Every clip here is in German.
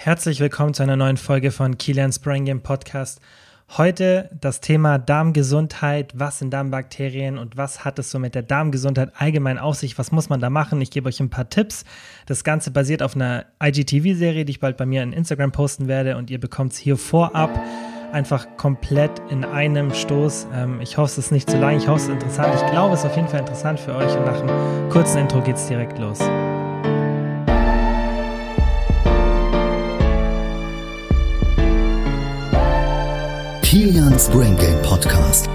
Herzlich willkommen zu einer neuen Folge von Kilian's Brain Game Podcast. Heute das Thema Darmgesundheit. Was sind Darmbakterien und was hat es so mit der Darmgesundheit allgemein auf sich? Was muss man da machen? Ich gebe euch ein paar Tipps. Das Ganze basiert auf einer IGTV-Serie, die ich bald bei mir in Instagram posten werde und ihr bekommt es hier vorab einfach komplett in einem Stoß. Ähm, ich hoffe, es ist nicht zu lang. Ich hoffe, es ist interessant. Ich glaube, es ist auf jeden Fall interessant für euch und nach einem kurzen Intro geht es direkt los. Kilians Brain Game Podcast.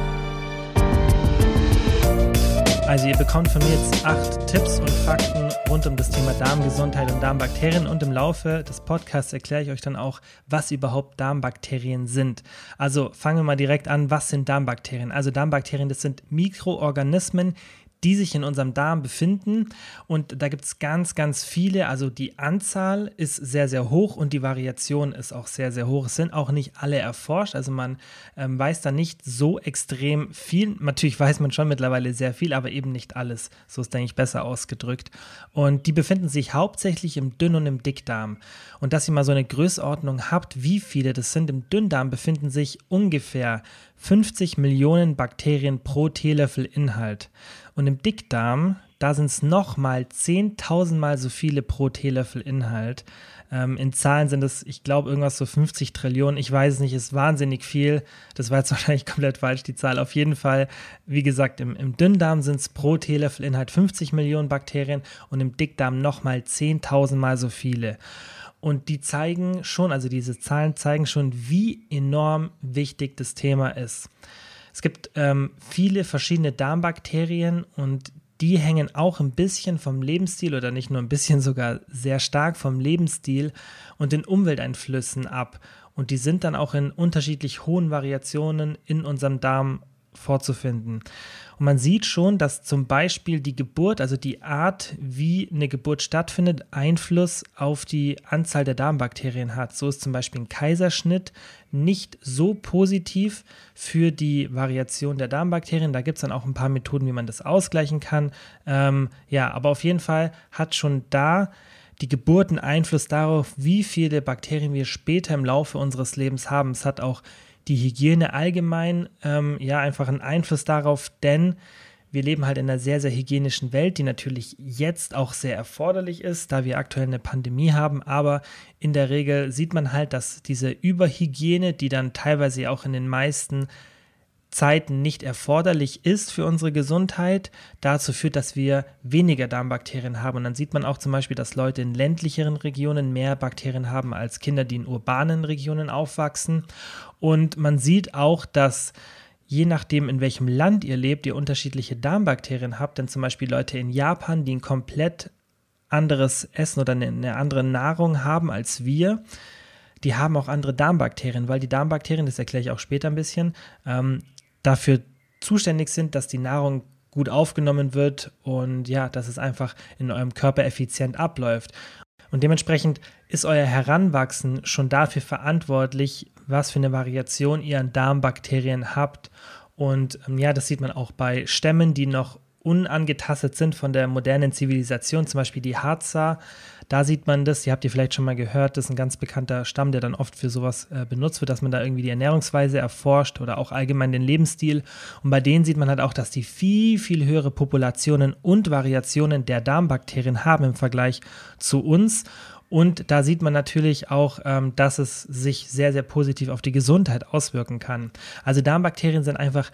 Also ihr bekommt von mir jetzt acht Tipps und Fakten rund um das Thema Darmgesundheit und Darmbakterien und im Laufe des Podcasts erkläre ich euch dann auch, was überhaupt Darmbakterien sind. Also fangen wir mal direkt an, was sind Darmbakterien? Also Darmbakterien, das sind Mikroorganismen, die sich in unserem Darm befinden. Und da gibt es ganz, ganz viele. Also die Anzahl ist sehr, sehr hoch und die Variation ist auch sehr, sehr hoch. Es sind auch nicht alle erforscht. Also man ähm, weiß da nicht so extrem viel. Natürlich weiß man schon mittlerweile sehr viel, aber eben nicht alles. So ist, denke ich, besser ausgedrückt. Und die befinden sich hauptsächlich im Dünn- und im Dickdarm. Und dass ihr mal so eine Größenordnung habt, wie viele das sind, im Dünndarm befinden sich ungefähr 50 Millionen Bakterien pro Teelöffel Inhalt. Und im Dickdarm, da sind es nochmal 10.000 Mal so viele pro Teelöffel Inhalt. Ähm, in Zahlen sind es, ich glaube, irgendwas so 50 Trillionen. Ich weiß es nicht, ist wahnsinnig viel. Das war jetzt wahrscheinlich komplett falsch, die Zahl. Auf jeden Fall, wie gesagt, im, im Dünndarm sind es pro Teelöffel Inhalt 50 Millionen Bakterien und im Dickdarm nochmal 10.000 Mal so viele. Und die zeigen schon, also diese Zahlen zeigen schon, wie enorm wichtig das Thema ist. Es gibt ähm, viele verschiedene Darmbakterien und die hängen auch ein bisschen vom Lebensstil oder nicht nur ein bisschen, sogar sehr stark vom Lebensstil und den Umwelteinflüssen ab. Und die sind dann auch in unterschiedlich hohen Variationen in unserem Darm vorzufinden. Und man sieht schon, dass zum Beispiel die Geburt, also die Art, wie eine Geburt stattfindet, Einfluss auf die Anzahl der Darmbakterien hat. So ist zum Beispiel ein Kaiserschnitt nicht so positiv für die Variation der Darmbakterien. Da gibt es dann auch ein paar Methoden, wie man das ausgleichen kann. Ähm, ja, aber auf jeden Fall hat schon da die Geburt einen Einfluss darauf, wie viele Bakterien wir später im Laufe unseres Lebens haben. Es hat auch die Hygiene allgemein ähm, ja einfach einen Einfluss darauf, denn wir leben halt in einer sehr, sehr hygienischen Welt, die natürlich jetzt auch sehr erforderlich ist, da wir aktuell eine Pandemie haben. Aber in der Regel sieht man halt, dass diese Überhygiene, die dann teilweise auch in den meisten Zeiten nicht erforderlich ist für unsere Gesundheit, dazu führt, dass wir weniger Darmbakterien haben. Und dann sieht man auch zum Beispiel, dass Leute in ländlicheren Regionen mehr Bakterien haben als Kinder, die in urbanen Regionen aufwachsen. Und man sieht auch, dass je nachdem, in welchem Land ihr lebt, ihr unterschiedliche Darmbakterien habt. Denn zum Beispiel Leute in Japan, die ein komplett anderes Essen oder eine andere Nahrung haben als wir, die haben auch andere Darmbakterien, weil die Darmbakterien, das erkläre ich auch später ein bisschen, ähm, dafür zuständig sind, dass die Nahrung gut aufgenommen wird und ja, dass es einfach in eurem Körper effizient abläuft. Und dementsprechend ist euer Heranwachsen schon dafür verantwortlich, was für eine Variation ihr an Darmbakterien habt. Und ähm, ja, das sieht man auch bei Stämmen, die noch unangetastet sind von der modernen Zivilisation, zum Beispiel die Harzer. Da sieht man das, die habt ihr vielleicht schon mal gehört, das ist ein ganz bekannter Stamm, der dann oft für sowas äh, benutzt wird, dass man da irgendwie die Ernährungsweise erforscht oder auch allgemein den Lebensstil. Und bei denen sieht man halt auch, dass die viel, viel höhere Populationen und Variationen der Darmbakterien haben im Vergleich zu uns. Und da sieht man natürlich auch, ähm, dass es sich sehr, sehr positiv auf die Gesundheit auswirken kann. Also Darmbakterien sind einfach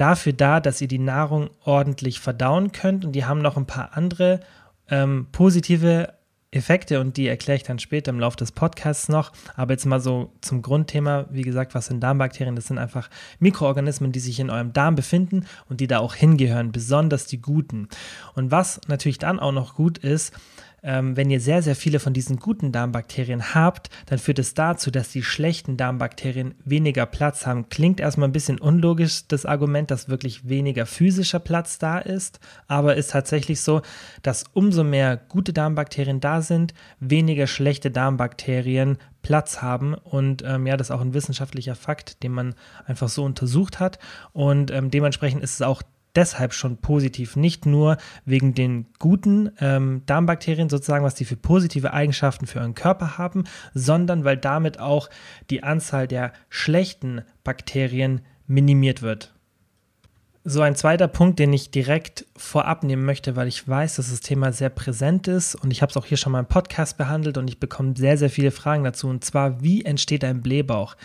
dafür da, dass ihr die Nahrung ordentlich verdauen könnt. Und die haben noch ein paar andere ähm, positive Effekte und die erkläre ich dann später im Laufe des Podcasts noch. Aber jetzt mal so zum Grundthema, wie gesagt, was sind Darmbakterien? Das sind einfach Mikroorganismen, die sich in eurem Darm befinden und die da auch hingehören, besonders die guten. Und was natürlich dann auch noch gut ist, ähm, wenn ihr sehr, sehr viele von diesen guten Darmbakterien habt, dann führt es dazu, dass die schlechten Darmbakterien weniger Platz haben. Klingt erstmal ein bisschen unlogisch, das Argument, dass wirklich weniger physischer Platz da ist, aber ist tatsächlich so, dass umso mehr gute Darmbakterien da sind, weniger schlechte Darmbakterien Platz haben. Und ähm, ja, das ist auch ein wissenschaftlicher Fakt, den man einfach so untersucht hat. Und ähm, dementsprechend ist es auch deshalb schon positiv, nicht nur wegen den guten ähm, Darmbakterien sozusagen, was die für positive Eigenschaften für euren Körper haben, sondern weil damit auch die Anzahl der schlechten Bakterien minimiert wird. So ein zweiter Punkt, den ich direkt vorab nehmen möchte, weil ich weiß, dass das Thema sehr präsent ist und ich habe es auch hier schon mal im Podcast behandelt und ich bekomme sehr, sehr viele Fragen dazu und zwar, wie entsteht ein Blähbauch?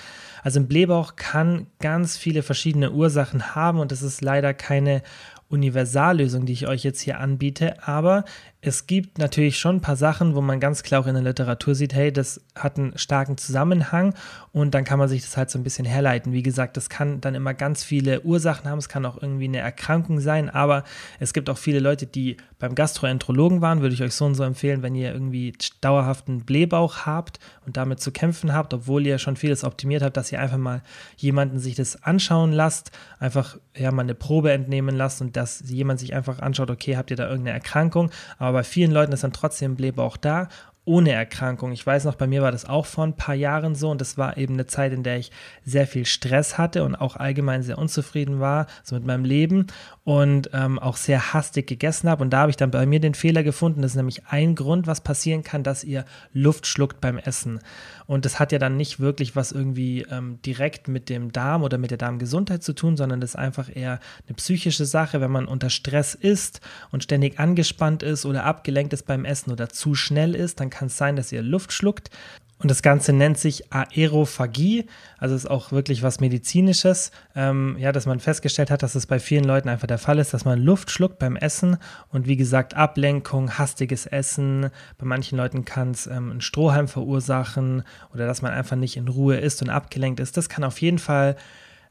Also ein Blähbauch kann ganz viele verschiedene Ursachen haben und es ist leider keine Universallösung, die ich euch jetzt hier anbiete, aber es gibt natürlich schon ein paar Sachen, wo man ganz klar auch in der Literatur sieht, hey, das hat einen starken Zusammenhang und dann kann man sich das halt so ein bisschen herleiten. Wie gesagt, das kann dann immer ganz viele Ursachen haben, es kann auch irgendwie eine Erkrankung sein, aber es gibt auch viele Leute, die beim Gastroenterologen waren, würde ich euch so und so empfehlen, wenn ihr irgendwie dauerhaften Blähbauch habt und damit zu kämpfen habt, obwohl ihr schon vieles optimiert habt, dass ihr einfach mal jemanden sich das anschauen lasst, einfach ja mal eine Probe entnehmen lasst und dass jemand sich einfach anschaut, okay, habt ihr da irgendeine Erkrankung, aber bei vielen Leuten ist dann trotzdem Blähbauch da ohne Erkrankung. Ich weiß noch, bei mir war das auch vor ein paar Jahren so und das war eben eine Zeit, in der ich sehr viel Stress hatte und auch allgemein sehr unzufrieden war, so mit meinem Leben und ähm, auch sehr hastig gegessen habe. Und da habe ich dann bei mir den Fehler gefunden. Das ist nämlich ein Grund, was passieren kann, dass ihr Luft schluckt beim Essen. Und das hat ja dann nicht wirklich was irgendwie ähm, direkt mit dem Darm oder mit der Darmgesundheit zu tun, sondern das ist einfach eher eine psychische Sache. Wenn man unter Stress ist und ständig angespannt ist oder abgelenkt ist beim Essen oder zu schnell ist, dann kann es sein, dass ihr Luft schluckt. Und das Ganze nennt sich Aerophagie, also ist auch wirklich was Medizinisches. Ähm, ja, dass man festgestellt hat, dass es bei vielen Leuten einfach der Fall ist, dass man Luft schluckt beim Essen und wie gesagt, Ablenkung, hastiges Essen. Bei manchen Leuten kann es ähm, einen Strohhalm verursachen oder dass man einfach nicht in Ruhe ist und abgelenkt ist. Das kann auf jeden Fall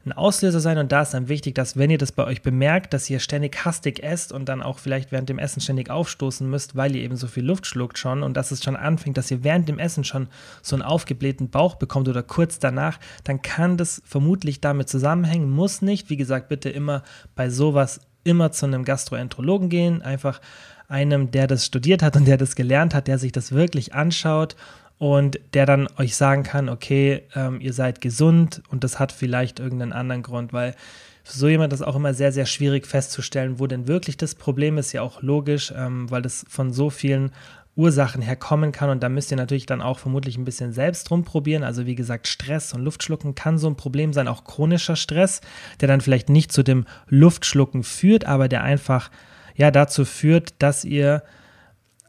ein Auslöser sein. Und da ist dann wichtig, dass wenn ihr das bei euch bemerkt, dass ihr ständig hastig esst und dann auch vielleicht während dem Essen ständig aufstoßen müsst, weil ihr eben so viel Luft schluckt schon und dass es schon anfängt, dass ihr während dem Essen schon so einen aufgeblähten Bauch bekommt oder kurz danach, dann kann das vermutlich damit zusammenhängen, muss nicht. Wie gesagt, bitte immer bei sowas immer zu einem Gastroenterologen gehen, einfach einem, der das studiert hat und der das gelernt hat, der sich das wirklich anschaut und der dann euch sagen kann, okay, ähm, ihr seid gesund und das hat vielleicht irgendeinen anderen Grund, weil für so jemand ist auch immer sehr, sehr schwierig festzustellen, wo denn wirklich das Problem ist, ja auch logisch, ähm, weil das von so vielen Ursachen herkommen kann und da müsst ihr natürlich dann auch vermutlich ein bisschen selbst rumprobieren. Also wie gesagt, Stress und Luftschlucken kann so ein Problem sein, auch chronischer Stress, der dann vielleicht nicht zu dem Luftschlucken führt, aber der einfach ja dazu führt, dass ihr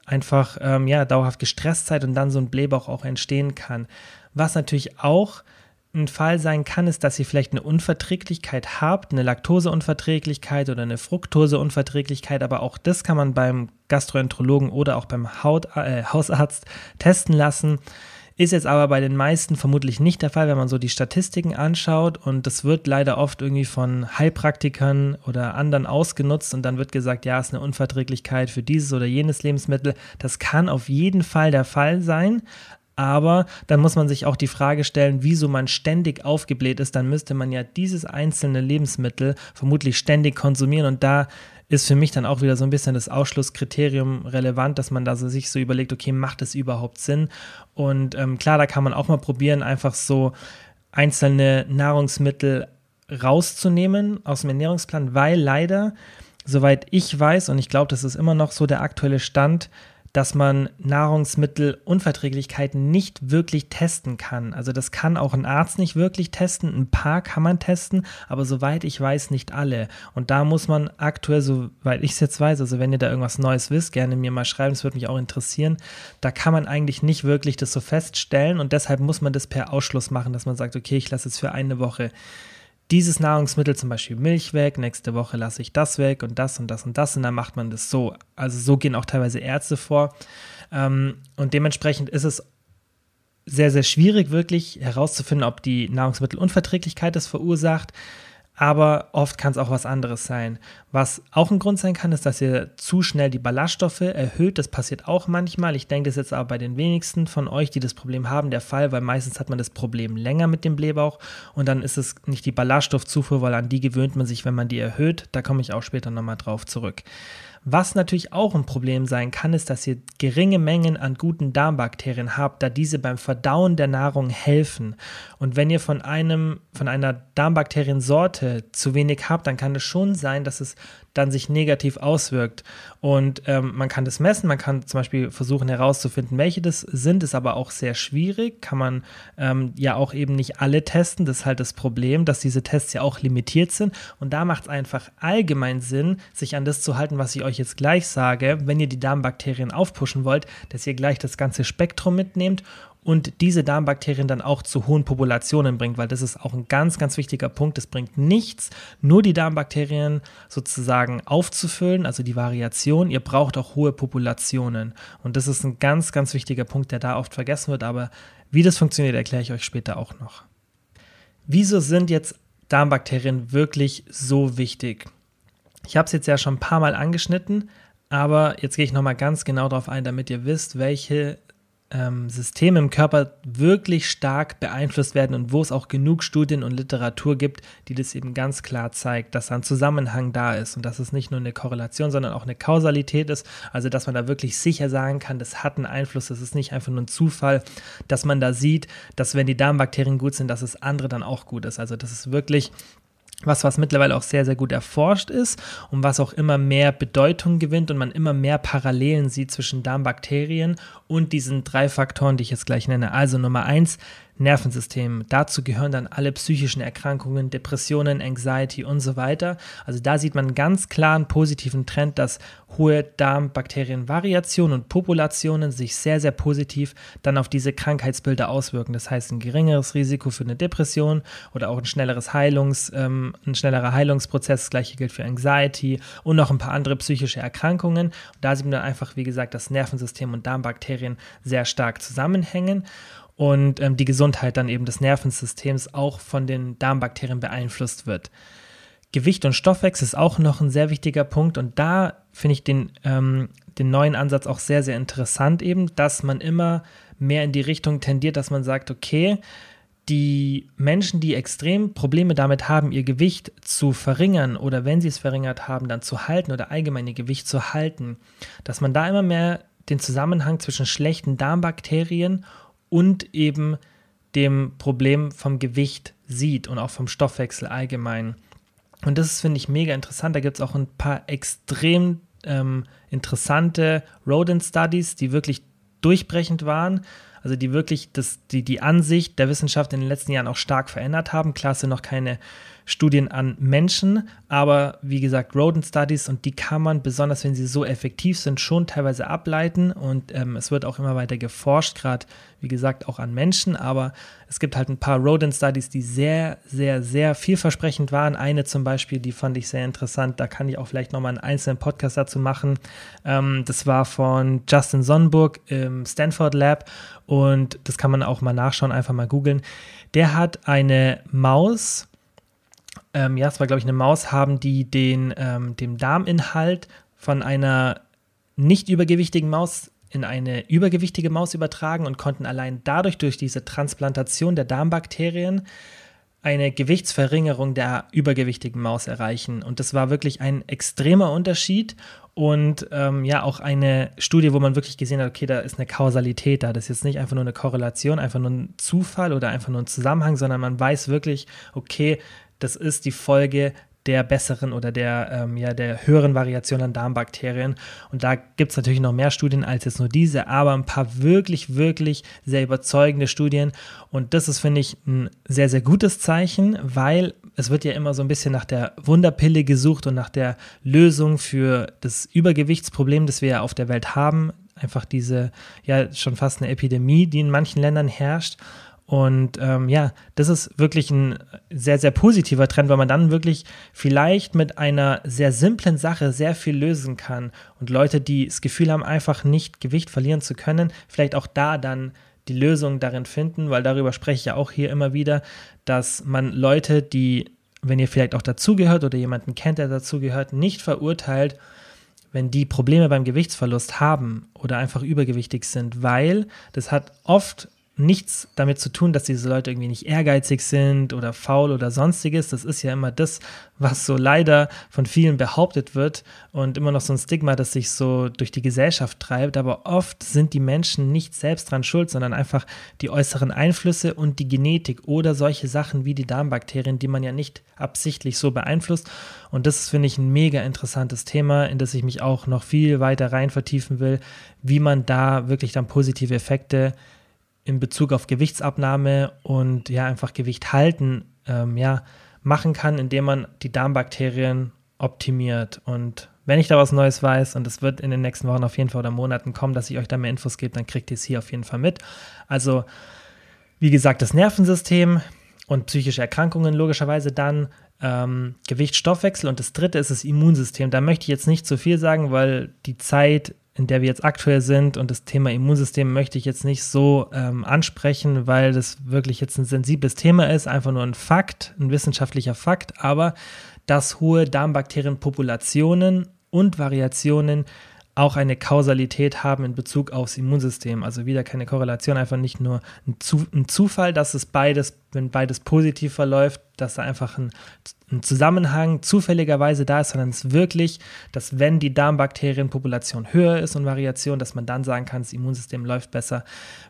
einfach ähm, ja, dauerhaft gestresst seid und dann so ein Blähbauch auch entstehen kann. Was natürlich auch ein Fall sein kann, ist, dass ihr vielleicht eine Unverträglichkeit habt, eine Laktoseunverträglichkeit oder eine Fructoseunverträglichkeit, aber auch das kann man beim Gastroenterologen oder auch beim Haut, äh, Hausarzt testen lassen. Ist jetzt aber bei den meisten vermutlich nicht der Fall, wenn man so die Statistiken anschaut. Und das wird leider oft irgendwie von Heilpraktikern oder anderen ausgenutzt und dann wird gesagt, ja, es ist eine Unverträglichkeit für dieses oder jenes Lebensmittel. Das kann auf jeden Fall der Fall sein. Aber dann muss man sich auch die Frage stellen, wieso man ständig aufgebläht ist. Dann müsste man ja dieses einzelne Lebensmittel vermutlich ständig konsumieren. Und da ist für mich dann auch wieder so ein bisschen das Ausschlusskriterium relevant, dass man da so sich so überlegt, okay, macht es überhaupt Sinn? Und ähm, klar, da kann man auch mal probieren, einfach so einzelne Nahrungsmittel rauszunehmen aus dem Ernährungsplan, weil leider, soweit ich weiß, und ich glaube, das ist immer noch so der aktuelle Stand, dass man Nahrungsmittelunverträglichkeiten nicht wirklich testen kann. Also das kann auch ein Arzt nicht wirklich testen. Ein paar kann man testen, aber soweit ich weiß, nicht alle. Und da muss man aktuell, soweit ich es jetzt weiß, also wenn ihr da irgendwas Neues wisst, gerne mir mal schreiben, das würde mich auch interessieren. Da kann man eigentlich nicht wirklich das so feststellen und deshalb muss man das per Ausschluss machen, dass man sagt, okay, ich lasse es für eine Woche dieses Nahrungsmittel, zum Beispiel Milch weg, nächste Woche lasse ich das weg und das und das und das und dann macht man das so. Also so gehen auch teilweise Ärzte vor. Ähm, und dementsprechend ist es sehr, sehr schwierig, wirklich herauszufinden, ob die Nahrungsmittelunverträglichkeit das verursacht aber oft kann es auch was anderes sein. Was auch ein Grund sein kann, ist, dass ihr zu schnell die Ballaststoffe erhöht. Das passiert auch manchmal. Ich denke, das ist jetzt aber bei den wenigsten von euch, die das Problem haben, der Fall, weil meistens hat man das Problem länger mit dem Blähbauch und dann ist es nicht die Ballaststoffzufuhr, weil an die gewöhnt man sich, wenn man die erhöht. Da komme ich auch später nochmal drauf zurück. Was natürlich auch ein Problem sein kann, ist, dass ihr geringe Mengen an guten Darmbakterien habt, da diese beim Verdauen der Nahrung helfen. Und wenn ihr von einem, von einer Darmbakteriensorte zu wenig habt, dann kann es schon sein, dass es dann sich negativ auswirkt. Und ähm, man kann das messen, man kann zum Beispiel versuchen herauszufinden, welche das sind, ist aber auch sehr schwierig, kann man ähm, ja auch eben nicht alle testen. Das ist halt das Problem, dass diese Tests ja auch limitiert sind. Und da macht es einfach allgemein Sinn, sich an das zu halten, was ich euch jetzt gleich sage, wenn ihr die Darmbakterien aufpushen wollt, dass ihr gleich das ganze Spektrum mitnehmt und diese Darmbakterien dann auch zu hohen Populationen bringt, weil das ist auch ein ganz, ganz wichtiger Punkt. Es bringt nichts, nur die Darmbakterien sozusagen aufzufüllen, also die Variation. Ihr braucht auch hohe Populationen. Und das ist ein ganz, ganz wichtiger Punkt, der da oft vergessen wird. Aber wie das funktioniert, erkläre ich euch später auch noch. Wieso sind jetzt Darmbakterien wirklich so wichtig? Ich habe es jetzt ja schon ein paar Mal angeschnitten, aber jetzt gehe ich nochmal ganz genau darauf ein, damit ihr wisst, welche ähm, Systeme im Körper wirklich stark beeinflusst werden und wo es auch genug Studien und Literatur gibt, die das eben ganz klar zeigt, dass ein Zusammenhang da ist und dass es nicht nur eine Korrelation, sondern auch eine Kausalität ist, also dass man da wirklich sicher sagen kann, das hat einen Einfluss, das ist nicht einfach nur ein Zufall, dass man da sieht, dass wenn die Darmbakterien gut sind, dass es andere dann auch gut ist. Also das ist wirklich was, was mittlerweile auch sehr, sehr gut erforscht ist und was auch immer mehr Bedeutung gewinnt und man immer mehr Parallelen sieht zwischen Darmbakterien und diesen drei Faktoren, die ich jetzt gleich nenne. Also Nummer eins, Nervensystem. Dazu gehören dann alle psychischen Erkrankungen, Depressionen, Anxiety und so weiter. Also da sieht man ganz klar einen positiven Trend, dass hohe Darmbakterienvariationen und Populationen sich sehr, sehr positiv dann auf diese Krankheitsbilder auswirken. Das heißt, ein geringeres Risiko für eine Depression oder auch ein schnelleres Heilungs, ähm, ein schnellerer Heilungsprozess. Das gleiche gilt für Anxiety und noch ein paar andere psychische Erkrankungen. Und da sieht man dann einfach, wie gesagt, das Nervensystem und Darmbakterien sehr stark zusammenhängen und ähm, die Gesundheit dann eben des Nervensystems auch von den Darmbakterien beeinflusst wird. Gewicht und Stoffwechsel ist auch noch ein sehr wichtiger Punkt und da finde ich den, ähm, den neuen Ansatz auch sehr, sehr interessant eben, dass man immer mehr in die Richtung tendiert, dass man sagt, okay, die Menschen, die extrem Probleme damit haben, ihr Gewicht zu verringern oder wenn sie es verringert haben, dann zu halten oder allgemein ihr Gewicht zu halten, dass man da immer mehr den Zusammenhang zwischen schlechten Darmbakterien und eben dem Problem vom Gewicht sieht und auch vom Stoffwechsel allgemein. Und das finde ich mega interessant. Da gibt es auch ein paar extrem ähm, interessante Rodent Studies, die wirklich durchbrechend waren. Also die wirklich das, die, die Ansicht der Wissenschaft in den letzten Jahren auch stark verändert haben. Klar sind noch keine Studien an Menschen, aber wie gesagt, Rodent Studies und die kann man, besonders wenn sie so effektiv sind, schon teilweise ableiten und ähm, es wird auch immer weiter geforscht, gerade wie gesagt auch an Menschen, aber es gibt halt ein paar Rodent Studies, die sehr, sehr, sehr vielversprechend waren. Eine zum Beispiel, die fand ich sehr interessant, da kann ich auch vielleicht nochmal einen einzelnen Podcast dazu machen. Ähm, das war von Justin Sonnenburg im Stanford Lab und das kann man auch mal nachschauen, einfach mal googeln. Der hat eine Maus, ähm, ja, es war glaube ich eine Maus, haben die den, ähm, dem Darminhalt von einer nicht übergewichtigen Maus in eine übergewichtige Maus übertragen und konnten allein dadurch durch diese Transplantation der Darmbakterien eine Gewichtsverringerung der übergewichtigen Maus erreichen. Und das war wirklich ein extremer Unterschied und ähm, ja, auch eine Studie, wo man wirklich gesehen hat, okay, da ist eine Kausalität da. Das ist jetzt nicht einfach nur eine Korrelation, einfach nur ein Zufall oder einfach nur ein Zusammenhang, sondern man weiß wirklich, okay, das ist die Folge der besseren oder der, ähm, ja, der höheren Variation an Darmbakterien. Und da gibt es natürlich noch mehr Studien als jetzt nur diese, aber ein paar wirklich, wirklich sehr überzeugende Studien. Und das ist, finde ich, ein sehr, sehr gutes Zeichen, weil es wird ja immer so ein bisschen nach der Wunderpille gesucht und nach der Lösung für das Übergewichtsproblem, das wir ja auf der Welt haben. Einfach diese, ja, schon fast eine Epidemie, die in manchen Ländern herrscht. Und ähm, ja, das ist wirklich ein sehr, sehr positiver Trend, weil man dann wirklich vielleicht mit einer sehr simplen Sache sehr viel lösen kann. Und Leute, die das Gefühl haben, einfach nicht Gewicht verlieren zu können, vielleicht auch da dann die Lösung darin finden, weil darüber spreche ich ja auch hier immer wieder, dass man Leute, die, wenn ihr vielleicht auch dazugehört oder jemanden kennt, der dazugehört, nicht verurteilt, wenn die Probleme beim Gewichtsverlust haben oder einfach übergewichtig sind, weil das hat oft nichts damit zu tun, dass diese Leute irgendwie nicht ehrgeizig sind oder faul oder sonstiges. Das ist ja immer das, was so leider von vielen behauptet wird und immer noch so ein Stigma, das sich so durch die Gesellschaft treibt. Aber oft sind die Menschen nicht selbst dran schuld, sondern einfach die äußeren Einflüsse und die Genetik oder solche Sachen wie die Darmbakterien, die man ja nicht absichtlich so beeinflusst. Und das ist, finde ich, ein mega interessantes Thema, in das ich mich auch noch viel weiter rein vertiefen will, wie man da wirklich dann positive Effekte in Bezug auf Gewichtsabnahme und ja einfach Gewicht halten ähm, ja machen kann, indem man die Darmbakterien optimiert. Und wenn ich da was Neues weiß, und es wird in den nächsten Wochen auf jeden Fall oder Monaten kommen, dass ich euch da mehr Infos gebe, dann kriegt ihr es hier auf jeden Fall mit. Also, wie gesagt, das Nervensystem und psychische Erkrankungen logischerweise dann, ähm, Gewicht, und das dritte ist das Immunsystem. Da möchte ich jetzt nicht zu viel sagen, weil die Zeit in der wir jetzt aktuell sind und das Thema Immunsystem möchte ich jetzt nicht so ähm, ansprechen, weil das wirklich jetzt ein sensibles Thema ist, einfach nur ein Fakt, ein wissenschaftlicher Fakt, aber dass hohe Darmbakterienpopulationen und Variationen auch eine Kausalität haben in Bezug aufs Immunsystem. Also wieder keine Korrelation, einfach nicht nur ein, Zu ein Zufall, dass es beides, wenn beides positiv verläuft, dass da einfach ein, ein, Zusammenhang zufälligerweise da ist, sondern es ist wirklich, dass wenn die Darmbakterienpopulation höher ist und Variation, dass man dann sagen kann, das Immunsystem läuft besser.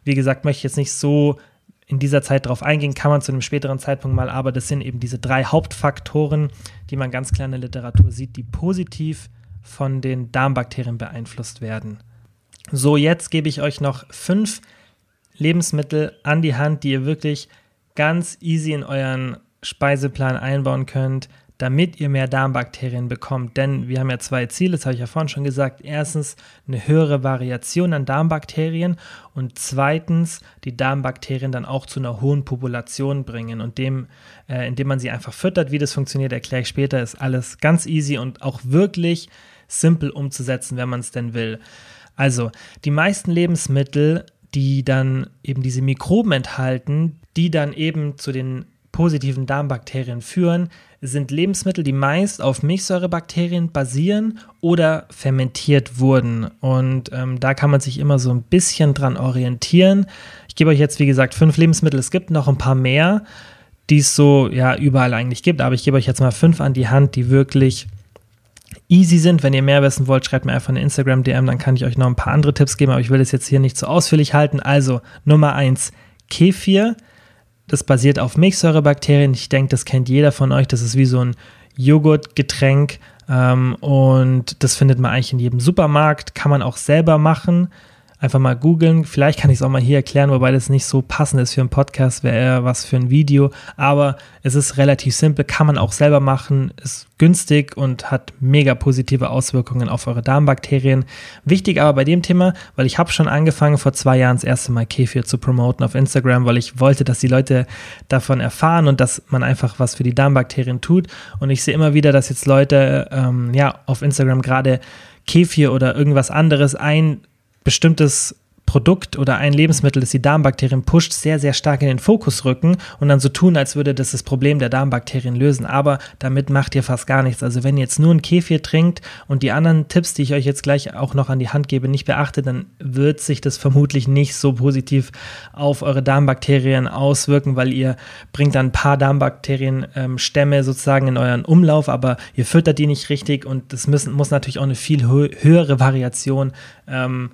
Wie gesagt, möchte ich jetzt nicht so in dieser Zeit darauf eingehen, kann man zu einem späteren Zeitpunkt mal, aber das sind eben diese drei Hauptfaktoren, die man ganz klar in der Literatur sieht, die positiv von den Darmbakterien beeinflusst werden. So, jetzt gebe ich euch noch fünf Lebensmittel an die Hand, die ihr wirklich ganz easy in euren Speiseplan einbauen könnt, damit ihr mehr Darmbakterien bekommt. Denn wir haben ja zwei Ziele, das habe ich ja vorhin schon gesagt. Erstens eine höhere Variation an Darmbakterien und zweitens die Darmbakterien dann auch zu einer hohen Population bringen. Und dem, äh, indem man sie einfach füttert, wie das funktioniert, erkläre ich später, ist alles ganz easy und auch wirklich simpel umzusetzen, wenn man es denn will. Also, die meisten Lebensmittel, die dann eben diese Mikroben enthalten, die dann eben zu den positiven Darmbakterien führen, sind Lebensmittel, die meist auf Milchsäurebakterien basieren oder fermentiert wurden. Und ähm, da kann man sich immer so ein bisschen dran orientieren. Ich gebe euch jetzt, wie gesagt, fünf Lebensmittel. Es gibt noch ein paar mehr, die es so ja überall eigentlich gibt, aber ich gebe euch jetzt mal fünf an die Hand, die wirklich easy sind. Wenn ihr mehr wissen wollt, schreibt mir einfach eine Instagram-DM, dann kann ich euch noch ein paar andere Tipps geben, aber ich will es jetzt hier nicht so ausführlich halten. Also Nummer eins Kefir. Das basiert auf Milchsäurebakterien. Ich denke, das kennt jeder von euch. Das ist wie so ein Joghurtgetränk. Ähm, und das findet man eigentlich in jedem Supermarkt. Kann man auch selber machen einfach mal googeln. Vielleicht kann ich es auch mal hier erklären, wobei das nicht so passend ist für einen Podcast, wäre eher was für ein Video. Aber es ist relativ simpel, kann man auch selber machen, ist günstig und hat mega positive Auswirkungen auf eure Darmbakterien. Wichtig aber bei dem Thema, weil ich habe schon angefangen vor zwei Jahren das erste Mal Kefir zu promoten auf Instagram, weil ich wollte, dass die Leute davon erfahren und dass man einfach was für die Darmbakterien tut. Und ich sehe immer wieder, dass jetzt Leute ähm, ja auf Instagram gerade Kefir oder irgendwas anderes ein bestimmtes Produkt oder ein Lebensmittel, das die Darmbakterien pusht, sehr, sehr stark in den Fokus rücken und dann so tun, als würde das das Problem der Darmbakterien lösen. Aber damit macht ihr fast gar nichts. Also wenn ihr jetzt nur ein Kefir trinkt und die anderen Tipps, die ich euch jetzt gleich auch noch an die Hand gebe, nicht beachtet, dann wird sich das vermutlich nicht so positiv auf eure Darmbakterien auswirken, weil ihr bringt dann ein paar Darmbakterienstämme ähm, sozusagen in euren Umlauf, aber ihr füttert die nicht richtig und das müssen, muss natürlich auch eine viel höhere Variation ähm,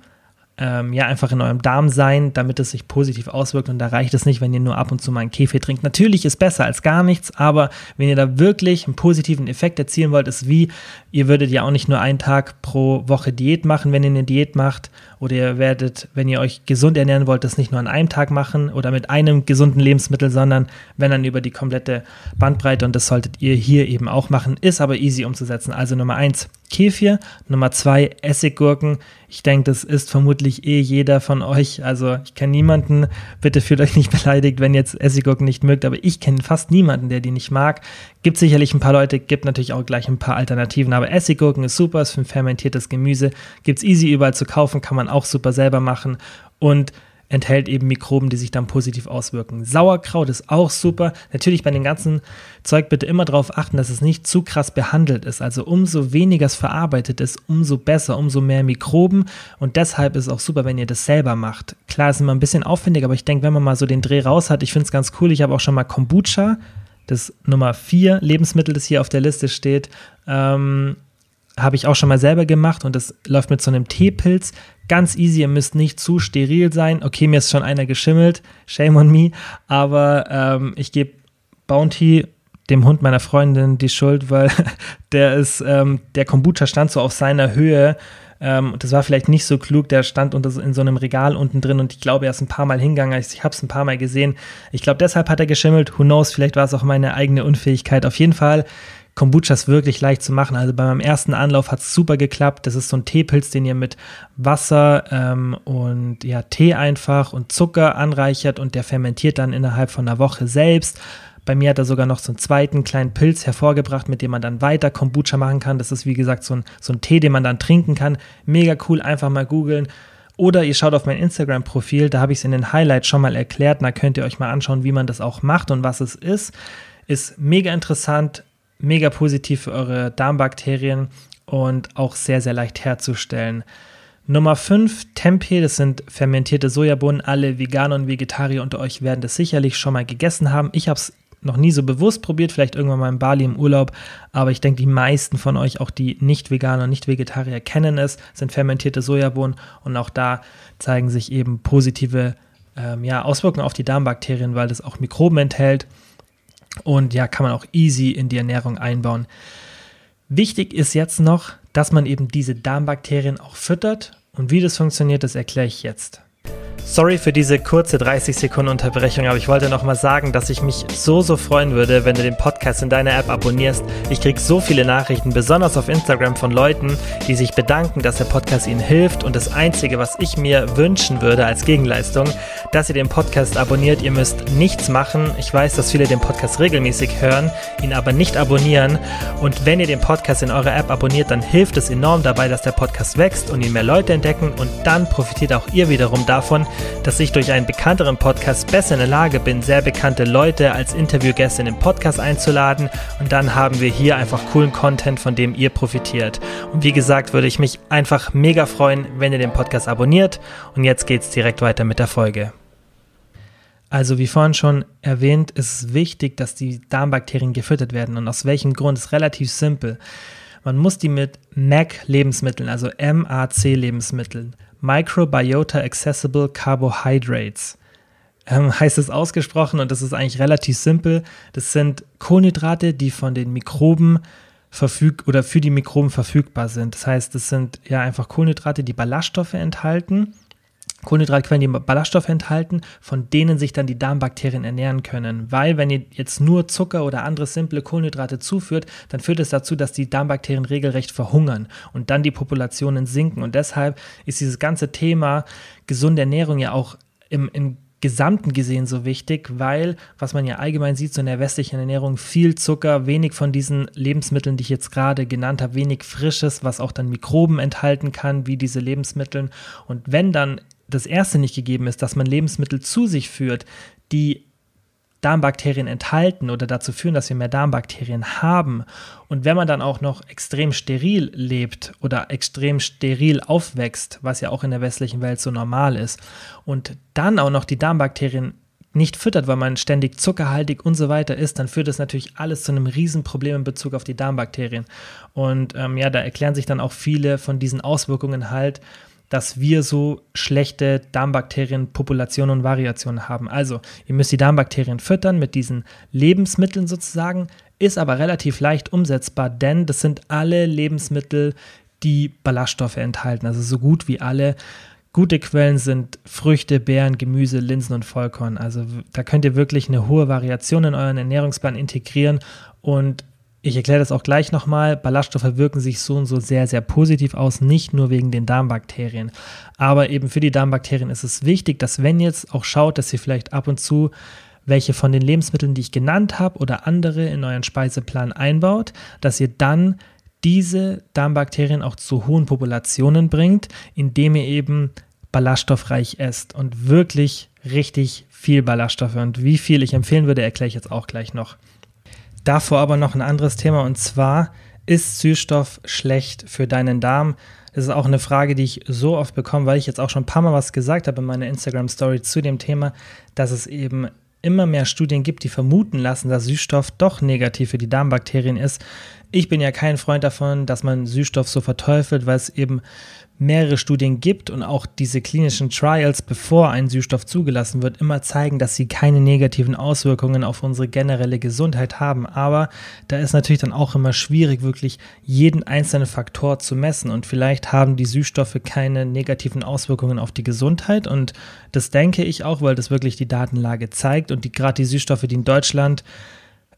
ähm, ja einfach in eurem Darm sein, damit es sich positiv auswirkt. Und da reicht es nicht, wenn ihr nur ab und zu mal einen Kaffee trinkt. Natürlich ist besser als gar nichts, aber wenn ihr da wirklich einen positiven Effekt erzielen wollt, ist wie, ihr würdet ja auch nicht nur einen Tag pro Woche Diät machen, wenn ihr eine Diät macht. Oder ihr werdet, wenn ihr euch gesund ernähren wollt, das nicht nur an einem Tag machen oder mit einem gesunden Lebensmittel, sondern wenn dann über die komplette Bandbreite. Und das solltet ihr hier eben auch machen. Ist aber easy umzusetzen. Also Nummer eins, Kefir. Nummer zwei, Essiggurken. Ich denke, das ist vermutlich eh jeder von euch. Also ich kenne niemanden, bitte fühlt euch nicht beleidigt, wenn jetzt Essiggurken nicht mögt, aber ich kenne fast niemanden, der die nicht mag. Gibt sicherlich ein paar Leute, gibt natürlich auch gleich ein paar Alternativen, aber Essiggurken ist super, ist für ein fermentiertes Gemüse. Gibt es easy überall zu kaufen, kann man auch super selber machen. Und enthält eben Mikroben, die sich dann positiv auswirken. Sauerkraut ist auch super. Natürlich bei dem ganzen Zeug bitte immer darauf achten, dass es nicht zu krass behandelt ist. Also umso weniger es verarbeitet ist, umso besser, umso mehr Mikroben. Und deshalb ist es auch super, wenn ihr das selber macht. Klar, ist immer ein bisschen aufwendig, aber ich denke, wenn man mal so den Dreh raus hat, ich finde es ganz cool. Ich habe auch schon mal Kombucha, das Nummer 4 Lebensmittel, das hier auf der Liste steht. Ähm, habe ich auch schon mal selber gemacht und das läuft mit so einem Teepilz. Ganz easy, ihr müsst nicht zu steril sein. Okay, mir ist schon einer geschimmelt, shame on me, aber ähm, ich gebe Bounty, dem Hund meiner Freundin, die Schuld, weil der ist, ähm, der Kombucha stand so auf seiner Höhe. Ähm, das war vielleicht nicht so klug, der stand unter, in so einem Regal unten drin und ich glaube, er ist ein paar Mal hingegangen. Ich, ich habe es ein paar Mal gesehen. Ich glaube, deshalb hat er geschimmelt. Who knows, vielleicht war es auch meine eigene Unfähigkeit. Auf jeden Fall Kombucha ist wirklich leicht zu machen. Also bei meinem ersten Anlauf hat es super geklappt. Das ist so ein Teepilz, den ihr mit Wasser ähm, und ja, Tee einfach und Zucker anreichert und der fermentiert dann innerhalb von einer Woche selbst. Bei mir hat er sogar noch so einen zweiten kleinen Pilz hervorgebracht, mit dem man dann weiter Kombucha machen kann. Das ist wie gesagt so ein, so ein Tee, den man dann trinken kann. Mega cool, einfach mal googeln. Oder ihr schaut auf mein Instagram-Profil, da habe ich es in den Highlights schon mal erklärt. Da könnt ihr euch mal anschauen, wie man das auch macht und was es ist. Ist mega interessant, mega positiv für eure Darmbakterien und auch sehr, sehr leicht herzustellen. Nummer 5, Tempeh, das sind fermentierte Sojabohnen. Alle Veganer und Vegetarier unter euch werden das sicherlich schon mal gegessen haben. Ich habe es noch nie so bewusst probiert, vielleicht irgendwann mal in Bali im Urlaub, aber ich denke, die meisten von euch, auch die Nicht-Veganer und Nicht-Vegetarier, kennen es, sind fermentierte Sojabohnen und auch da zeigen sich eben positive ähm, ja, Auswirkungen auf die Darmbakterien, weil das auch Mikroben enthält und ja, kann man auch easy in die Ernährung einbauen. Wichtig ist jetzt noch, dass man eben diese Darmbakterien auch füttert. Und wie das funktioniert, das erkläre ich jetzt. Sorry für diese kurze 30 Sekunden Unterbrechung, aber ich wollte noch mal sagen, dass ich mich so, so freuen würde, wenn du den Podcast in deiner App abonnierst. Ich kriege so viele Nachrichten, besonders auf Instagram von Leuten, die sich bedanken, dass der Podcast ihnen hilft. Und das Einzige, was ich mir wünschen würde als Gegenleistung, dass ihr den Podcast abonniert. Ihr müsst nichts machen. Ich weiß, dass viele den Podcast regelmäßig hören, ihn aber nicht abonnieren. Und wenn ihr den Podcast in eurer App abonniert, dann hilft es enorm dabei, dass der Podcast wächst und ihn mehr Leute entdecken. Und dann profitiert auch ihr wiederum davon, dass ich durch einen bekannteren Podcast besser in der Lage bin, sehr bekannte Leute als Interviewgäste in den Podcast einzuladen und dann haben wir hier einfach coolen Content, von dem ihr profitiert. Und wie gesagt, würde ich mich einfach mega freuen, wenn ihr den Podcast abonniert und jetzt geht's direkt weiter mit der Folge. Also wie vorhin schon erwähnt, ist es wichtig, dass die Darmbakterien gefüttert werden und aus welchem Grund ist relativ simpel. Man muss die mit MAC-Lebensmitteln, also MAC-Lebensmitteln, Microbiota Accessible Carbohydrates. Ähm, heißt es ausgesprochen und das ist eigentlich relativ simpel. Das sind Kohlenhydrate, die von den Mikroben verfüg oder für die Mikroben verfügbar sind. Das heißt, das sind ja einfach Kohlenhydrate, die Ballaststoffe enthalten Kohlenhydratquellen, die Ballaststoffe enthalten, von denen sich dann die Darmbakterien ernähren können. Weil wenn ihr jetzt nur Zucker oder andere simple Kohlenhydrate zuführt, dann führt es dazu, dass die Darmbakterien regelrecht verhungern und dann die Populationen sinken. Und deshalb ist dieses ganze Thema gesunde Ernährung ja auch im, im Gesamten gesehen so wichtig, weil, was man ja allgemein sieht, so in der westlichen Ernährung, viel Zucker, wenig von diesen Lebensmitteln, die ich jetzt gerade genannt habe, wenig Frisches, was auch dann Mikroben enthalten kann, wie diese Lebensmittel. Und wenn dann das erste nicht gegeben ist, dass man Lebensmittel zu sich führt, die Darmbakterien enthalten oder dazu führen, dass wir mehr Darmbakterien haben. Und wenn man dann auch noch extrem steril lebt oder extrem steril aufwächst, was ja auch in der westlichen Welt so normal ist, und dann auch noch die Darmbakterien nicht füttert, weil man ständig zuckerhaltig und so weiter ist, dann führt das natürlich alles zu einem Riesenproblem in Bezug auf die Darmbakterien. Und ähm, ja, da erklären sich dann auch viele von diesen Auswirkungen halt, dass wir so schlechte Darmbakterienpopulationen und Variationen haben. Also, ihr müsst die Darmbakterien füttern mit diesen Lebensmitteln sozusagen, ist aber relativ leicht umsetzbar, denn das sind alle Lebensmittel, die Ballaststoffe enthalten, also so gut wie alle. Gute Quellen sind Früchte, Beeren, Gemüse, Linsen und Vollkorn. Also da könnt ihr wirklich eine hohe Variation in euren Ernährungsplan integrieren und ich erkläre das auch gleich nochmal. Ballaststoffe wirken sich so und so sehr, sehr positiv aus, nicht nur wegen den Darmbakterien. Aber eben für die Darmbakterien ist es wichtig, dass wenn jetzt auch schaut, dass ihr vielleicht ab und zu welche von den Lebensmitteln, die ich genannt habe oder andere in euren Speiseplan einbaut, dass ihr dann diese Darmbakterien auch zu hohen Populationen bringt, indem ihr eben ballaststoffreich esst und wirklich richtig viel Ballaststoffe. Und wie viel ich empfehlen würde, erkläre ich jetzt auch gleich noch. Davor aber noch ein anderes Thema und zwar, ist Süßstoff schlecht für deinen Darm? Das ist auch eine Frage, die ich so oft bekomme, weil ich jetzt auch schon ein paar Mal was gesagt habe in meiner Instagram-Story zu dem Thema, dass es eben immer mehr Studien gibt, die vermuten lassen, dass Süßstoff doch negativ für die Darmbakterien ist. Ich bin ja kein Freund davon, dass man Süßstoff so verteufelt, weil es eben mehrere Studien gibt und auch diese klinischen Trials, bevor ein Süßstoff zugelassen wird, immer zeigen, dass sie keine negativen Auswirkungen auf unsere generelle Gesundheit haben. Aber da ist natürlich dann auch immer schwierig, wirklich jeden einzelnen Faktor zu messen. Und vielleicht haben die Süßstoffe keine negativen Auswirkungen auf die Gesundheit. Und das denke ich auch, weil das wirklich die Datenlage zeigt. Und die, gerade die Süßstoffe, die in Deutschland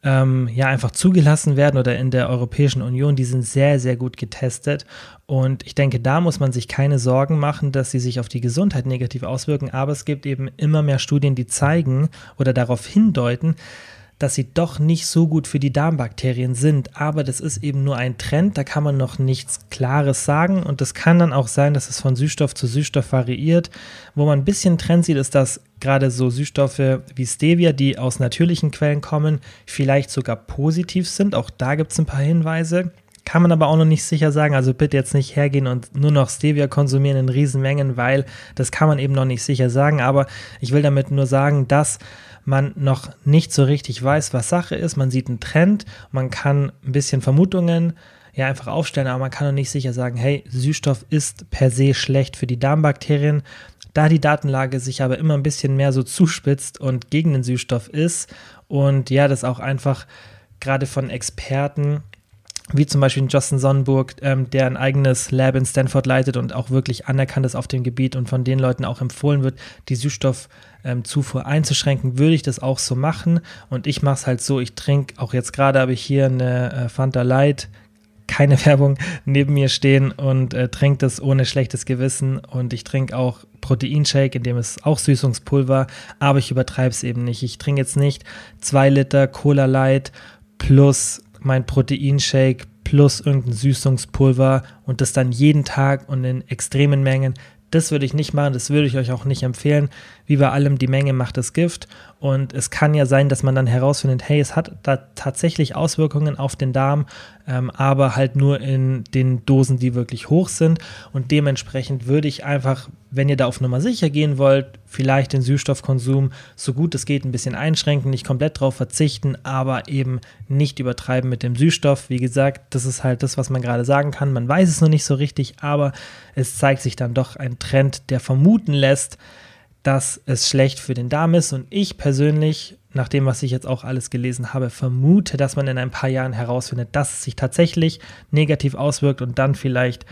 ähm, ja einfach zugelassen werden oder in der Europäischen Union, die sind sehr, sehr gut getestet. Und ich denke, da muss man sich keine Sorgen machen, dass sie sich auf die Gesundheit negativ auswirken. Aber es gibt eben immer mehr Studien, die zeigen oder darauf hindeuten, dass sie doch nicht so gut für die Darmbakterien sind. Aber das ist eben nur ein Trend, da kann man noch nichts Klares sagen. Und es kann dann auch sein, dass es von Süßstoff zu Süßstoff variiert. Wo man ein bisschen Trend sieht, ist, dass gerade so Süßstoffe wie Stevia, die aus natürlichen Quellen kommen, vielleicht sogar positiv sind. Auch da gibt es ein paar Hinweise. Kann man aber auch noch nicht sicher sagen. Also bitte jetzt nicht hergehen und nur noch Stevia konsumieren in Riesenmengen, weil das kann man eben noch nicht sicher sagen. Aber ich will damit nur sagen, dass man noch nicht so richtig weiß, was Sache ist. Man sieht einen Trend, man kann ein bisschen Vermutungen ja einfach aufstellen, aber man kann noch nicht sicher sagen, hey, Süßstoff ist per se schlecht für die Darmbakterien. Da die Datenlage sich aber immer ein bisschen mehr so zuspitzt und gegen den Süßstoff ist und ja, das auch einfach gerade von Experten wie zum Beispiel Justin Sonnenburg, ähm, der ein eigenes Lab in Stanford leitet und auch wirklich anerkannt ist auf dem Gebiet und von den Leuten auch empfohlen wird, die Süßstoffzufuhr ähm, einzuschränken, würde ich das auch so machen. Und ich mache es halt so, ich trinke, auch jetzt gerade habe ich hier eine äh, Fanta Light, keine Werbung, neben mir stehen und äh, trinke das ohne schlechtes Gewissen. Und ich trinke auch Proteinshake, in dem ist auch Süßungspulver, aber ich übertreibe es eben nicht. Ich trinke jetzt nicht zwei Liter Cola Light plus mein Proteinshake plus irgendein Süßungspulver und das dann jeden Tag und in extremen Mengen. Das würde ich nicht machen, das würde ich euch auch nicht empfehlen. Wie bei allem, die Menge macht das Gift. Und es kann ja sein, dass man dann herausfindet, hey, es hat da tatsächlich Auswirkungen auf den Darm, ähm, aber halt nur in den Dosen, die wirklich hoch sind. Und dementsprechend würde ich einfach, wenn ihr da auf Nummer sicher gehen wollt, vielleicht den Süßstoffkonsum so gut es geht ein bisschen einschränken, nicht komplett drauf verzichten, aber eben nicht übertreiben mit dem Süßstoff. Wie gesagt, das ist halt das, was man gerade sagen kann. Man weiß es noch nicht so richtig, aber es zeigt sich dann doch ein Trend, der vermuten lässt, dass es schlecht für den Darm ist. Und ich persönlich, nach dem, was ich jetzt auch alles gelesen habe, vermute, dass man in ein paar Jahren herausfindet, dass es sich tatsächlich negativ auswirkt und dann vielleicht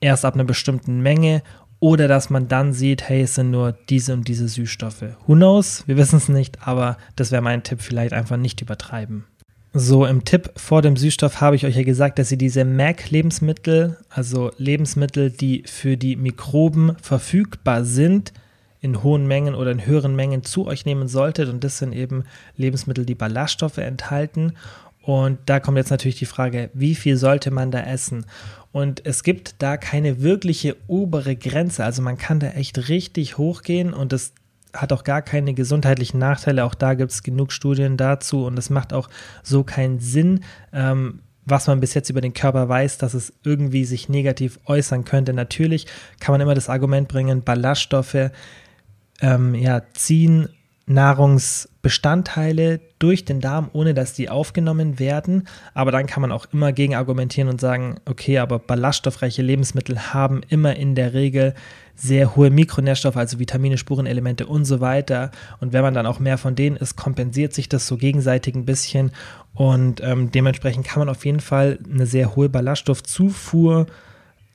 erst ab einer bestimmten Menge oder dass man dann sieht, hey, es sind nur diese und diese Süßstoffe. Who knows? Wir wissen es nicht, aber das wäre mein Tipp, vielleicht einfach nicht übertreiben. So, im Tipp vor dem Süßstoff habe ich euch ja gesagt, dass ihr diese MAC-Lebensmittel, also Lebensmittel, die für die Mikroben verfügbar sind, in hohen Mengen oder in höheren Mengen zu euch nehmen solltet. Und das sind eben Lebensmittel, die Ballaststoffe enthalten. Und da kommt jetzt natürlich die Frage, wie viel sollte man da essen? Und es gibt da keine wirkliche obere Grenze. Also man kann da echt richtig hochgehen und das hat auch gar keine gesundheitlichen Nachteile. Auch da gibt es genug Studien dazu und es macht auch so keinen Sinn. Ähm, was man bis jetzt über den Körper weiß, dass es irgendwie sich negativ äußern könnte. Natürlich kann man immer das Argument bringen, Ballaststoffe ähm, ja, ziehen Nahrungsbestandteile durch den Darm, ohne dass die aufgenommen werden. Aber dann kann man auch immer gegen argumentieren und sagen, okay, aber ballaststoffreiche Lebensmittel haben immer in der Regel sehr hohe Mikronährstoffe, also Vitamine, Spurenelemente und so weiter. Und wenn man dann auch mehr von denen isst, kompensiert sich das so gegenseitig ein bisschen. Und ähm, dementsprechend kann man auf jeden Fall eine sehr hohe Ballaststoffzufuhr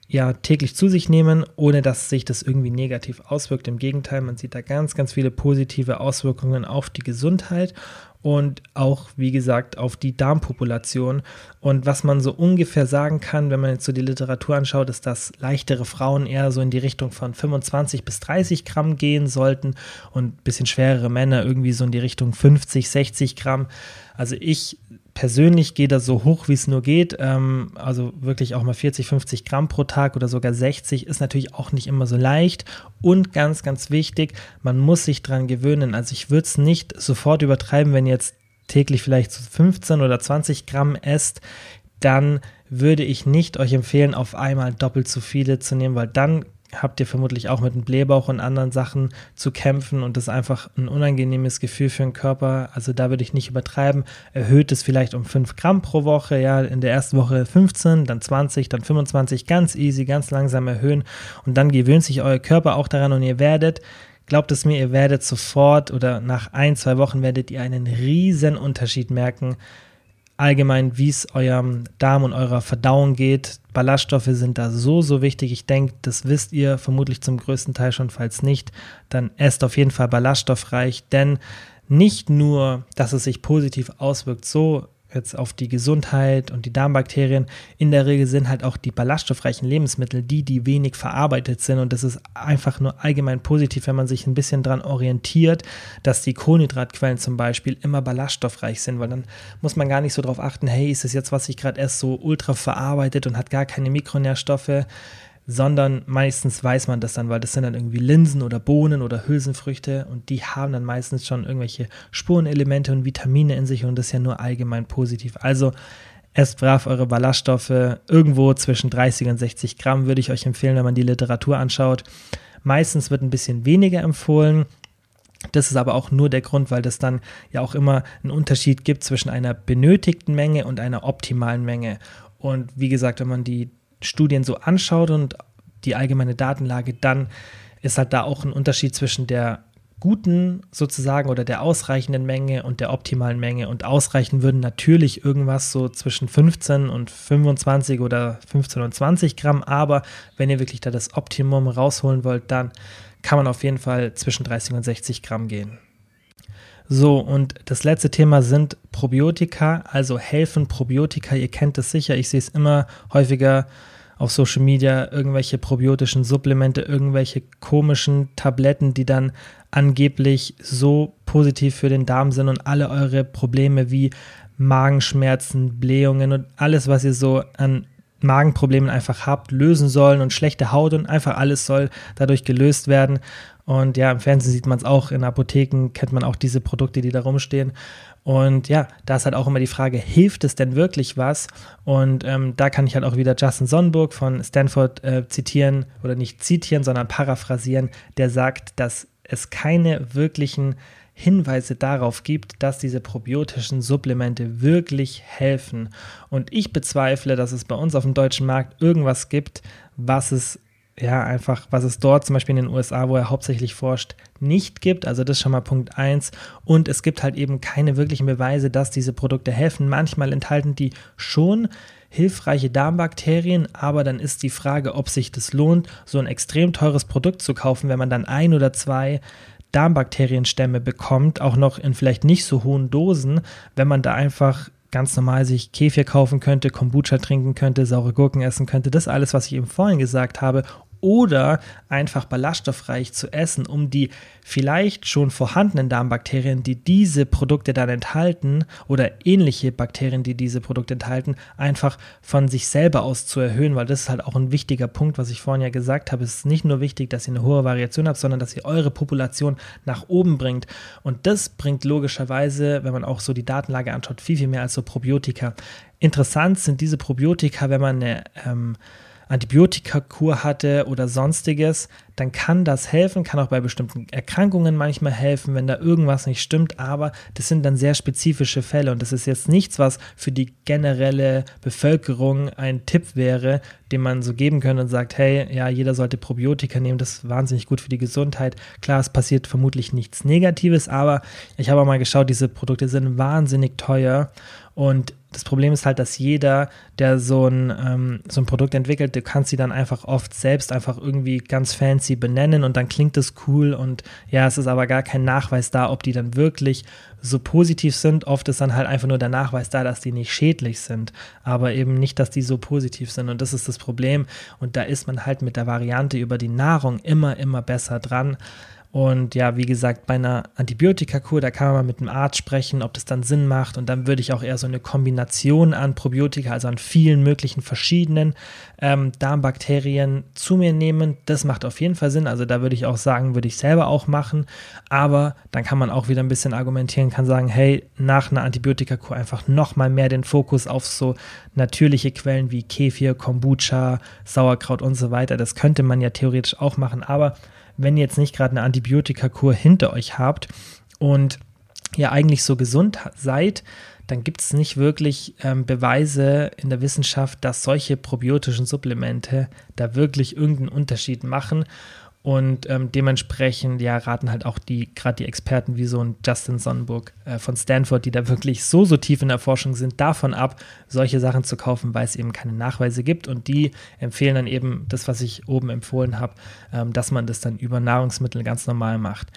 ja täglich zu sich nehmen, ohne dass sich das irgendwie negativ auswirkt. Im Gegenteil, man sieht da ganz, ganz viele positive Auswirkungen auf die Gesundheit und auch, wie gesagt, auf die Darmpopulation. Und was man so ungefähr sagen kann, wenn man jetzt so die Literatur anschaut, ist, dass leichtere Frauen eher so in die Richtung von 25 bis 30 Gramm gehen sollten und ein bisschen schwerere Männer irgendwie so in die Richtung 50, 60 Gramm. Also ich persönlich gehe das so hoch, wie es nur geht. Ähm, also wirklich auch mal 40, 50 Gramm pro Tag oder sogar 60 ist natürlich auch nicht immer so leicht. Und ganz, ganz wichtig, man muss sich dran gewöhnen. Also ich würde es nicht sofort übertreiben, wenn ihr jetzt täglich vielleicht 15 oder 20 Gramm esst, dann würde ich nicht euch empfehlen, auf einmal doppelt so viele zu nehmen, weil dann habt ihr vermutlich auch mit dem Blähbauch und anderen Sachen zu kämpfen und das ist einfach ein unangenehmes Gefühl für den Körper. Also da würde ich nicht übertreiben. Erhöht es vielleicht um 5 Gramm pro Woche, ja, in der ersten Woche 15, dann 20, dann 25, ganz easy, ganz langsam erhöhen und dann gewöhnt sich euer Körper auch daran und ihr werdet Glaubt es mir, ihr werdet sofort oder nach ein, zwei Wochen werdet ihr einen riesen Unterschied merken, allgemein, wie es eurem Darm und eurer Verdauung geht. Ballaststoffe sind da so, so wichtig. Ich denke, das wisst ihr vermutlich zum größten Teil schon. Falls nicht, dann esst auf jeden Fall ballaststoffreich, denn nicht nur, dass es sich positiv auswirkt, so jetzt auf die Gesundheit und die Darmbakterien, in der Regel sind halt auch die ballaststoffreichen Lebensmittel die, die wenig verarbeitet sind. Und das ist einfach nur allgemein positiv, wenn man sich ein bisschen daran orientiert, dass die Kohlenhydratquellen zum Beispiel immer ballaststoffreich sind, weil dann muss man gar nicht so darauf achten, hey, ist das jetzt, was ich gerade esse, so ultra verarbeitet und hat gar keine Mikronährstoffe sondern meistens weiß man das dann, weil das sind dann irgendwie Linsen oder Bohnen oder Hülsenfrüchte und die haben dann meistens schon irgendwelche Spurenelemente und Vitamine in sich und das ist ja nur allgemein positiv. Also esst brav eure Ballaststoffe irgendwo zwischen 30 und 60 Gramm würde ich euch empfehlen, wenn man die Literatur anschaut. Meistens wird ein bisschen weniger empfohlen. Das ist aber auch nur der Grund, weil das dann ja auch immer einen Unterschied gibt zwischen einer benötigten Menge und einer optimalen Menge. Und wie gesagt, wenn man die Studien so anschaut und die allgemeine Datenlage, dann ist halt da auch ein Unterschied zwischen der guten sozusagen oder der ausreichenden Menge und der optimalen Menge. Und ausreichen würden natürlich irgendwas so zwischen 15 und 25 oder 15 und 20 Gramm. Aber wenn ihr wirklich da das Optimum rausholen wollt, dann kann man auf jeden Fall zwischen 30 und 60 Gramm gehen. So, und das letzte Thema sind Probiotika, also helfen Probiotika. Ihr kennt es sicher, ich sehe es immer häufiger auf Social Media, irgendwelche probiotischen Supplemente, irgendwelche komischen Tabletten, die dann angeblich so positiv für den Darm sind und alle eure Probleme wie Magenschmerzen, Blähungen und alles, was ihr so an Magenproblemen einfach habt, lösen sollen und schlechte Haut und einfach alles soll dadurch gelöst werden. Und ja, im Fernsehen sieht man es auch, in Apotheken kennt man auch diese Produkte, die da rumstehen. Und ja, da ist halt auch immer die Frage, hilft es denn wirklich was? Und ähm, da kann ich halt auch wieder Justin Sonnenburg von Stanford äh, zitieren oder nicht zitieren, sondern paraphrasieren, der sagt, dass es keine wirklichen Hinweise darauf gibt, dass diese probiotischen Supplemente wirklich helfen. Und ich bezweifle, dass es bei uns auf dem deutschen Markt irgendwas gibt, was es ja, einfach, was es dort zum Beispiel in den USA, wo er hauptsächlich forscht, nicht gibt. Also das ist schon mal Punkt 1. Und es gibt halt eben keine wirklichen Beweise, dass diese Produkte helfen. Manchmal enthalten die schon hilfreiche Darmbakterien, aber dann ist die Frage, ob sich das lohnt, so ein extrem teures Produkt zu kaufen, wenn man dann ein oder zwei Darmbakterienstämme bekommt, auch noch in vielleicht nicht so hohen Dosen, wenn man da einfach ganz normal sich Kefir kaufen könnte, Kombucha trinken könnte, saure Gurken essen könnte, das alles, was ich eben vorhin gesagt habe, oder einfach ballaststoffreich zu essen, um die vielleicht schon vorhandenen Darmbakterien, die diese Produkte dann enthalten oder ähnliche Bakterien, die diese Produkte enthalten, einfach von sich selber aus zu erhöhen, weil das ist halt auch ein wichtiger Punkt, was ich vorhin ja gesagt habe. Es ist nicht nur wichtig, dass ihr eine hohe Variation habt, sondern dass ihr eure Population nach oben bringt. Und das bringt logischerweise, wenn man auch so die Datenlage anschaut, viel, viel mehr als so Probiotika. Interessant sind diese Probiotika, wenn man eine ähm, Antibiotikakur hatte oder sonstiges, dann kann das helfen, kann auch bei bestimmten Erkrankungen manchmal helfen, wenn da irgendwas nicht stimmt, aber das sind dann sehr spezifische Fälle und das ist jetzt nichts, was für die generelle Bevölkerung ein Tipp wäre, den man so geben könnte und sagt, hey, ja, jeder sollte Probiotika nehmen, das ist wahnsinnig gut für die Gesundheit. Klar, es passiert vermutlich nichts Negatives, aber ich habe auch mal geschaut, diese Produkte sind wahnsinnig teuer und das Problem ist halt, dass jeder, der so ein, ähm, so ein Produkt entwickelt, du kannst sie dann einfach oft selbst einfach irgendwie ganz fancy benennen und dann klingt das cool und ja, es ist aber gar kein Nachweis da, ob die dann wirklich so positiv sind. Oft ist dann halt einfach nur der Nachweis da, dass die nicht schädlich sind, aber eben nicht, dass die so positiv sind und das ist das Problem und da ist man halt mit der Variante über die Nahrung immer, immer besser dran. Und ja, wie gesagt, bei einer Antibiotikakur, da kann man mal mit einem Arzt sprechen, ob das dann Sinn macht. Und dann würde ich auch eher so eine Kombination an Probiotika, also an vielen möglichen verschiedenen ähm, Darmbakterien zu mir nehmen. Das macht auf jeden Fall Sinn. Also da würde ich auch sagen, würde ich selber auch machen. Aber dann kann man auch wieder ein bisschen argumentieren, kann sagen, hey, nach einer Antibiotikakur einfach nochmal mehr den Fokus auf so natürliche Quellen wie Kefir, Kombucha, Sauerkraut und so weiter. Das könnte man ja theoretisch auch machen. Aber wenn ihr jetzt nicht gerade eine Antibiotikakur hinter euch habt und ihr eigentlich so gesund seid, dann gibt es nicht wirklich ähm, Beweise in der Wissenschaft, dass solche probiotischen Supplemente da wirklich irgendeinen Unterschied machen. Und ähm, dementsprechend ja, raten halt auch die, gerade die Experten wie so ein Justin Sonnenburg äh, von Stanford, die da wirklich so, so tief in der Forschung sind, davon ab, solche Sachen zu kaufen, weil es eben keine Nachweise gibt. Und die empfehlen dann eben das, was ich oben empfohlen habe, ähm, dass man das dann über Nahrungsmittel ganz normal macht.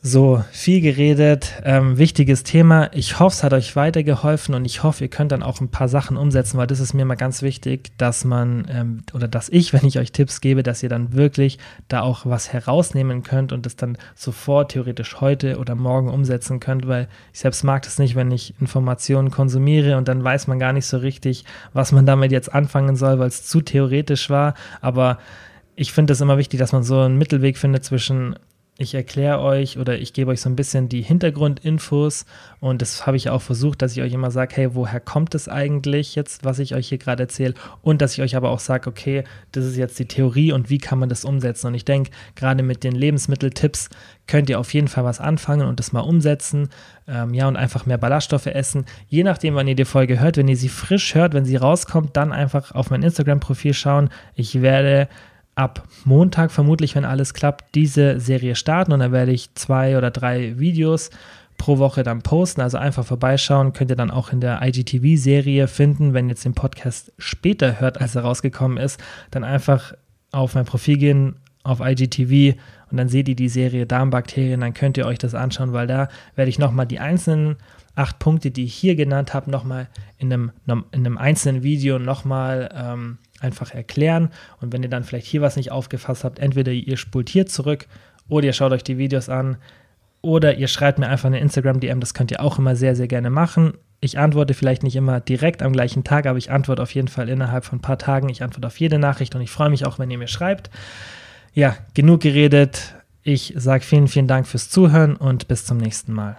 So, viel geredet, ähm, wichtiges Thema. Ich hoffe, es hat euch weitergeholfen und ich hoffe, ihr könnt dann auch ein paar Sachen umsetzen, weil das ist mir mal ganz wichtig, dass man ähm, oder dass ich, wenn ich euch Tipps gebe, dass ihr dann wirklich da auch was herausnehmen könnt und das dann sofort theoretisch heute oder morgen umsetzen könnt, weil ich selbst mag das nicht, wenn ich Informationen konsumiere und dann weiß man gar nicht so richtig, was man damit jetzt anfangen soll, weil es zu theoretisch war. Aber ich finde es immer wichtig, dass man so einen Mittelweg findet zwischen ich erkläre euch oder ich gebe euch so ein bisschen die Hintergrundinfos und das habe ich auch versucht, dass ich euch immer sage, hey, woher kommt es eigentlich jetzt, was ich euch hier gerade erzähle und dass ich euch aber auch sage, okay, das ist jetzt die Theorie und wie kann man das umsetzen und ich denke, gerade mit den Lebensmitteltipps könnt ihr auf jeden Fall was anfangen und das mal umsetzen, ähm, ja, und einfach mehr Ballaststoffe essen. Je nachdem, wann ihr die Folge hört, wenn ihr sie frisch hört, wenn sie rauskommt, dann einfach auf mein Instagram-Profil schauen. Ich werde ab Montag vermutlich, wenn alles klappt, diese Serie starten und dann werde ich zwei oder drei Videos pro Woche dann posten. Also einfach vorbeischauen, könnt ihr dann auch in der IGTV-Serie finden. Wenn ihr jetzt den Podcast später hört, als er rausgekommen ist, dann einfach auf mein Profil gehen, auf IGTV und dann seht ihr die Serie Darmbakterien, dann könnt ihr euch das anschauen, weil da werde ich nochmal die einzelnen acht Punkte, die ich hier genannt habe, nochmal in einem, in einem einzelnen Video nochmal ähm, einfach erklären. Und wenn ihr dann vielleicht hier was nicht aufgefasst habt, entweder ihr spult hier zurück oder ihr schaut euch die Videos an oder ihr schreibt mir einfach eine Instagram-DM, das könnt ihr auch immer sehr, sehr gerne machen. Ich antworte vielleicht nicht immer direkt am gleichen Tag, aber ich antworte auf jeden Fall innerhalb von ein paar Tagen. Ich antworte auf jede Nachricht und ich freue mich auch, wenn ihr mir schreibt. Ja, genug geredet. Ich sage vielen, vielen Dank fürs Zuhören und bis zum nächsten Mal.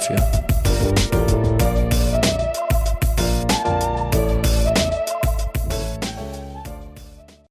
dafür.